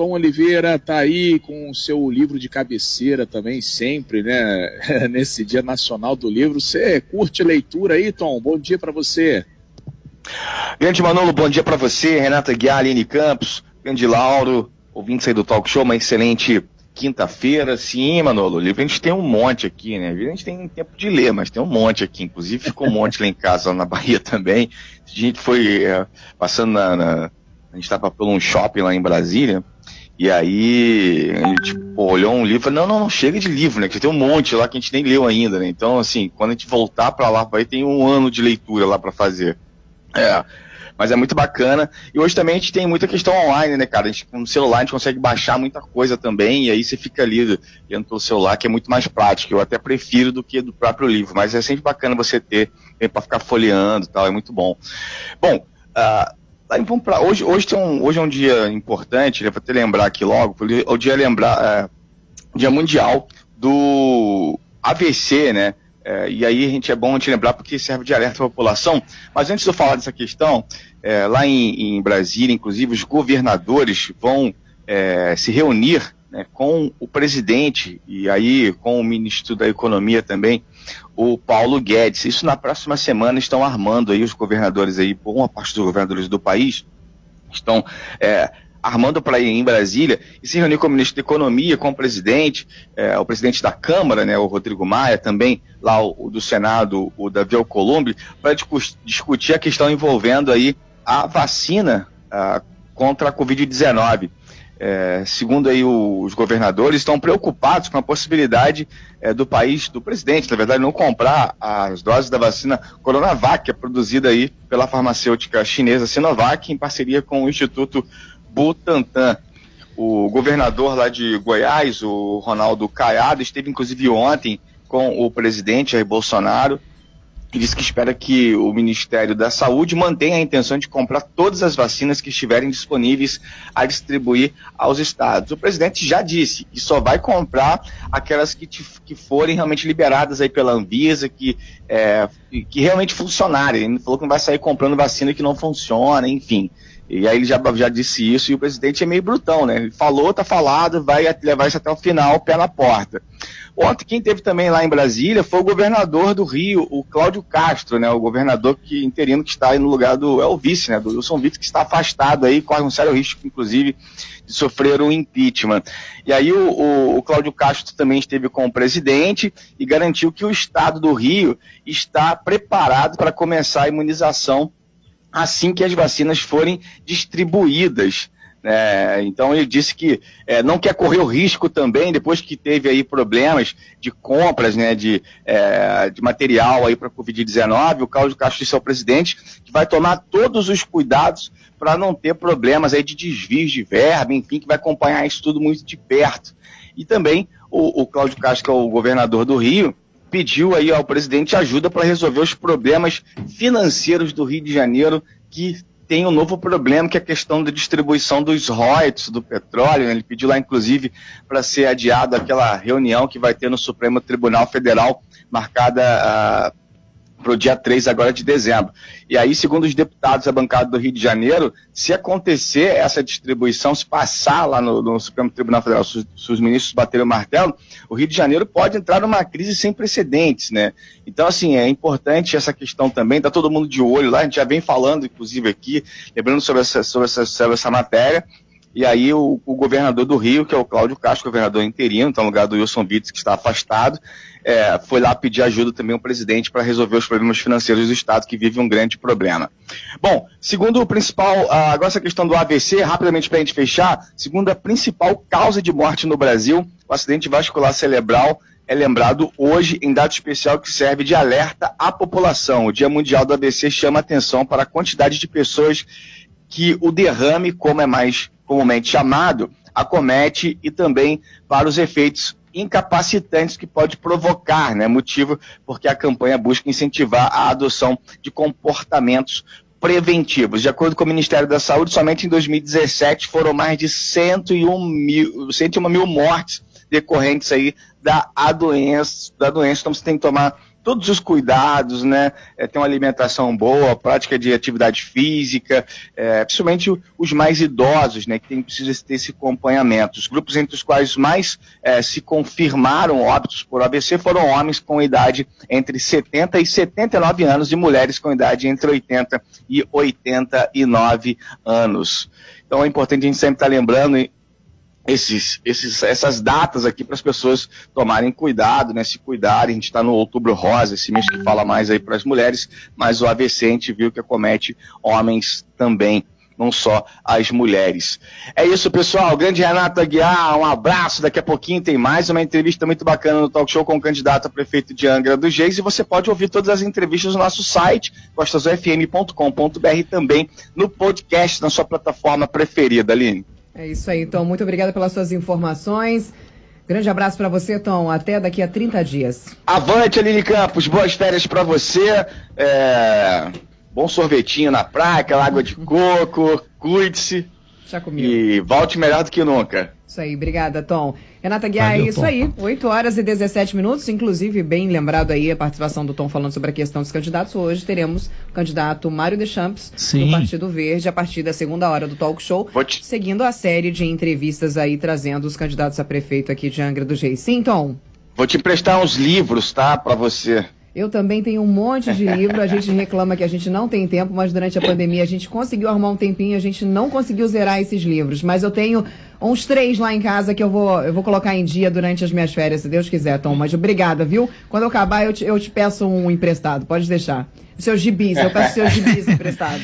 Tom Oliveira está aí com o seu livro de cabeceira também, sempre, né? Nesse Dia Nacional do Livro. Você curte leitura aí, Tom? Bom dia para você. Grande Manolo, bom dia para você, Renata Guiar, Campos, grande Lauro, ouvindo aí do Talk Show, uma excelente quinta-feira. Sim, Manolo, livro a gente tem um monte aqui, né? A gente tem tempo de ler, mas tem um monte aqui. Inclusive ficou um monte lá em casa, na Bahia também. A gente foi é, passando na, na, A gente estava por um shopping lá em Brasília. E aí, a gente tipo, olhou um livro não, não, não, chega de livro, né? Que tem um monte lá que a gente nem leu ainda, né? Então, assim, quando a gente voltar para lá, vai ter um ano de leitura lá para fazer. É. Mas é muito bacana. E hoje também a gente tem muita questão online, né, cara? A gente, com o celular a gente consegue baixar muita coisa também, e aí você fica ali lendo pelo celular, que é muito mais prático. Eu até prefiro do que do próprio livro, mas é sempre bacana você ter para ficar folheando e tal, é muito bom. Bom, uh, vamos pra, hoje, hoje, tem um, hoje é um dia importante, vou até lembrar aqui logo, o dia lembrar, uh, dia mundial do AVC, né? É, e aí a gente é bom gente lembrar porque serve de alerta à população. Mas antes de eu falar dessa questão, é, lá em, em, Brasília, inclusive, os governadores vão é, se reunir né, com o presidente e aí com o ministro da Economia também, o Paulo Guedes. Isso na próxima semana estão armando aí os governadores aí, boa parte dos governadores do país estão é, armando para ir em Brasília e se reunir com o ministro da Economia, com o presidente, é, o presidente da Câmara, né, o Rodrigo Maia, também lá o, o do Senado, o Davi Alcolumbre, para discutir a questão envolvendo aí a vacina a, contra a Covid-19. É, segundo aí os governadores, estão preocupados com a possibilidade é, do país, do presidente, na verdade, não comprar as doses da vacina Coronavac, é produzida aí pela farmacêutica chinesa Sinovac, em parceria com o Instituto Butantan. O governador lá de Goiás, o Ronaldo Caiado, esteve inclusive ontem com o presidente Jair Bolsonaro e disse que espera que o Ministério da Saúde mantenha a intenção de comprar todas as vacinas que estiverem disponíveis a distribuir aos estados. O presidente já disse que só vai comprar aquelas que, te, que forem realmente liberadas aí pela Anvisa, que, é, que realmente funcionarem. Ele falou que não vai sair comprando vacina que não funciona, enfim. E aí ele já, já disse isso e o presidente é meio brutão, né? Ele falou, tá falado, vai levar isso até o final, pé na porta. Ontem, quem teve também lá em Brasília foi o governador do Rio, o Cláudio Castro, né? O governador que, interino que está aí no lugar do, é o vice, né? Do Wilson Vitor, que está afastado aí, corre um sério risco, inclusive, de sofrer um impeachment. E aí o, o, o Cláudio Castro também esteve com o presidente e garantiu que o estado do Rio está preparado para começar a imunização assim que as vacinas forem distribuídas. É, então ele disse que é, não quer correr o risco também, depois que teve aí problemas de compras né, de, é, de material aí para a Covid-19, o Cláudio Castro disse ao presidente que vai tomar todos os cuidados para não ter problemas aí de desvios de verba, enfim, que vai acompanhar isso tudo muito de perto. E também o, o Cláudio Castro, que é o governador do Rio, pediu aí ao presidente ajuda para resolver os problemas financeiros do Rio de Janeiro, que tem um novo problema, que é a questão da distribuição dos royalties do petróleo. Ele pediu lá, inclusive, para ser adiado aquela reunião que vai ter no Supremo Tribunal Federal, marcada uh, para o dia 3 agora de dezembro. E aí, segundo os deputados da bancada do Rio de Janeiro, se acontecer essa distribuição, se passar lá no, no Supremo Tribunal Federal, se, se, os ministros baterem o martelo, o Rio de Janeiro pode entrar numa crise sem precedentes, né? Então, assim, é importante essa questão também, tá todo mundo de olho lá, a gente já vem falando, inclusive, aqui, lembrando sobre essa, sobre essa, sobre essa matéria, e aí o, o, governador do Rio, que é o Cláudio Castro, governador interino, então no lugar do Wilson Witts, que está afastado, é, foi lá pedir ajuda também ao presidente para resolver os problemas financeiros do Estado, que vive um grande problema. Bom, segundo o principal, agora essa questão do AVC, rapidamente para a gente fechar, segundo a principal causa de morte no Brasil, o acidente vascular cerebral é lembrado hoje em data especial que serve de alerta à população. O Dia Mundial do AVC chama atenção para a quantidade de pessoas que o derrame, como é mais comumente chamado, acomete e também para os efeitos incapacitantes que pode provocar, né? Motivo porque a campanha busca incentivar a adoção de comportamentos preventivos. De acordo com o Ministério da Saúde, somente em 2017 foram mais de 101 mil, 101 mil mortes decorrentes aí da doença, da doença. Então você tem que tomar todos os cuidados, né? É, ter uma alimentação boa, prática de atividade física, é, principalmente os mais idosos, né? Que tem, precisa ter esse acompanhamento. Os grupos entre os quais mais é, se confirmaram óbitos por AVC foram homens com idade entre 70 e 79 anos e mulheres com idade entre 80 e 89 anos. Então é importante a gente sempre estar lembrando esses, esses, essas datas aqui para as pessoas tomarem cuidado, né, se cuidarem. A gente está no outubro rosa, esse mês que fala mais aí para as mulheres, mas o AVC a gente viu que acomete homens também, não só as mulheres. É isso, pessoal. Grande Renato Aguiar, um abraço. Daqui a pouquinho tem mais uma entrevista muito bacana no Talk Show com o candidato a prefeito de Angra dos Reis. E você pode ouvir todas as entrevistas no nosso site, costasofm.com.br, também no podcast, na sua plataforma preferida, Aline. É isso aí, Tom. Muito obrigada pelas suas informações. Grande abraço para você, Tom. Até daqui a 30 dias. Avante, Aline Campos. Boas férias para você. É... Bom sorvetinho na praia, água de coco. Cuide-se. Já comigo. E volte melhor do que nunca. Isso aí, obrigada, Tom. Renata Guiar, é isso Tom. aí, 8 horas e 17 minutos, inclusive bem lembrado aí a participação do Tom falando sobre a questão dos candidatos. Hoje teremos o candidato Mário Deschamps, Sim. do Partido Verde, a partir da segunda hora do talk show, te... seguindo a série de entrevistas aí, trazendo os candidatos a prefeito aqui de Angra dos Reis. Sim, Tom? Vou te emprestar uns livros, tá, para você. Eu também tenho um monte de livro. A gente reclama que a gente não tem tempo, mas durante a pandemia a gente conseguiu arrumar um tempinho, a gente não conseguiu zerar esses livros. Mas eu tenho uns três lá em casa que eu vou, eu vou colocar em dia durante as minhas férias, se Deus quiser, Tom. Mas obrigada, viu? Quando eu acabar, eu te, eu te peço um emprestado, pode deixar. Seus gibis, eu peço seus gibis emprestados.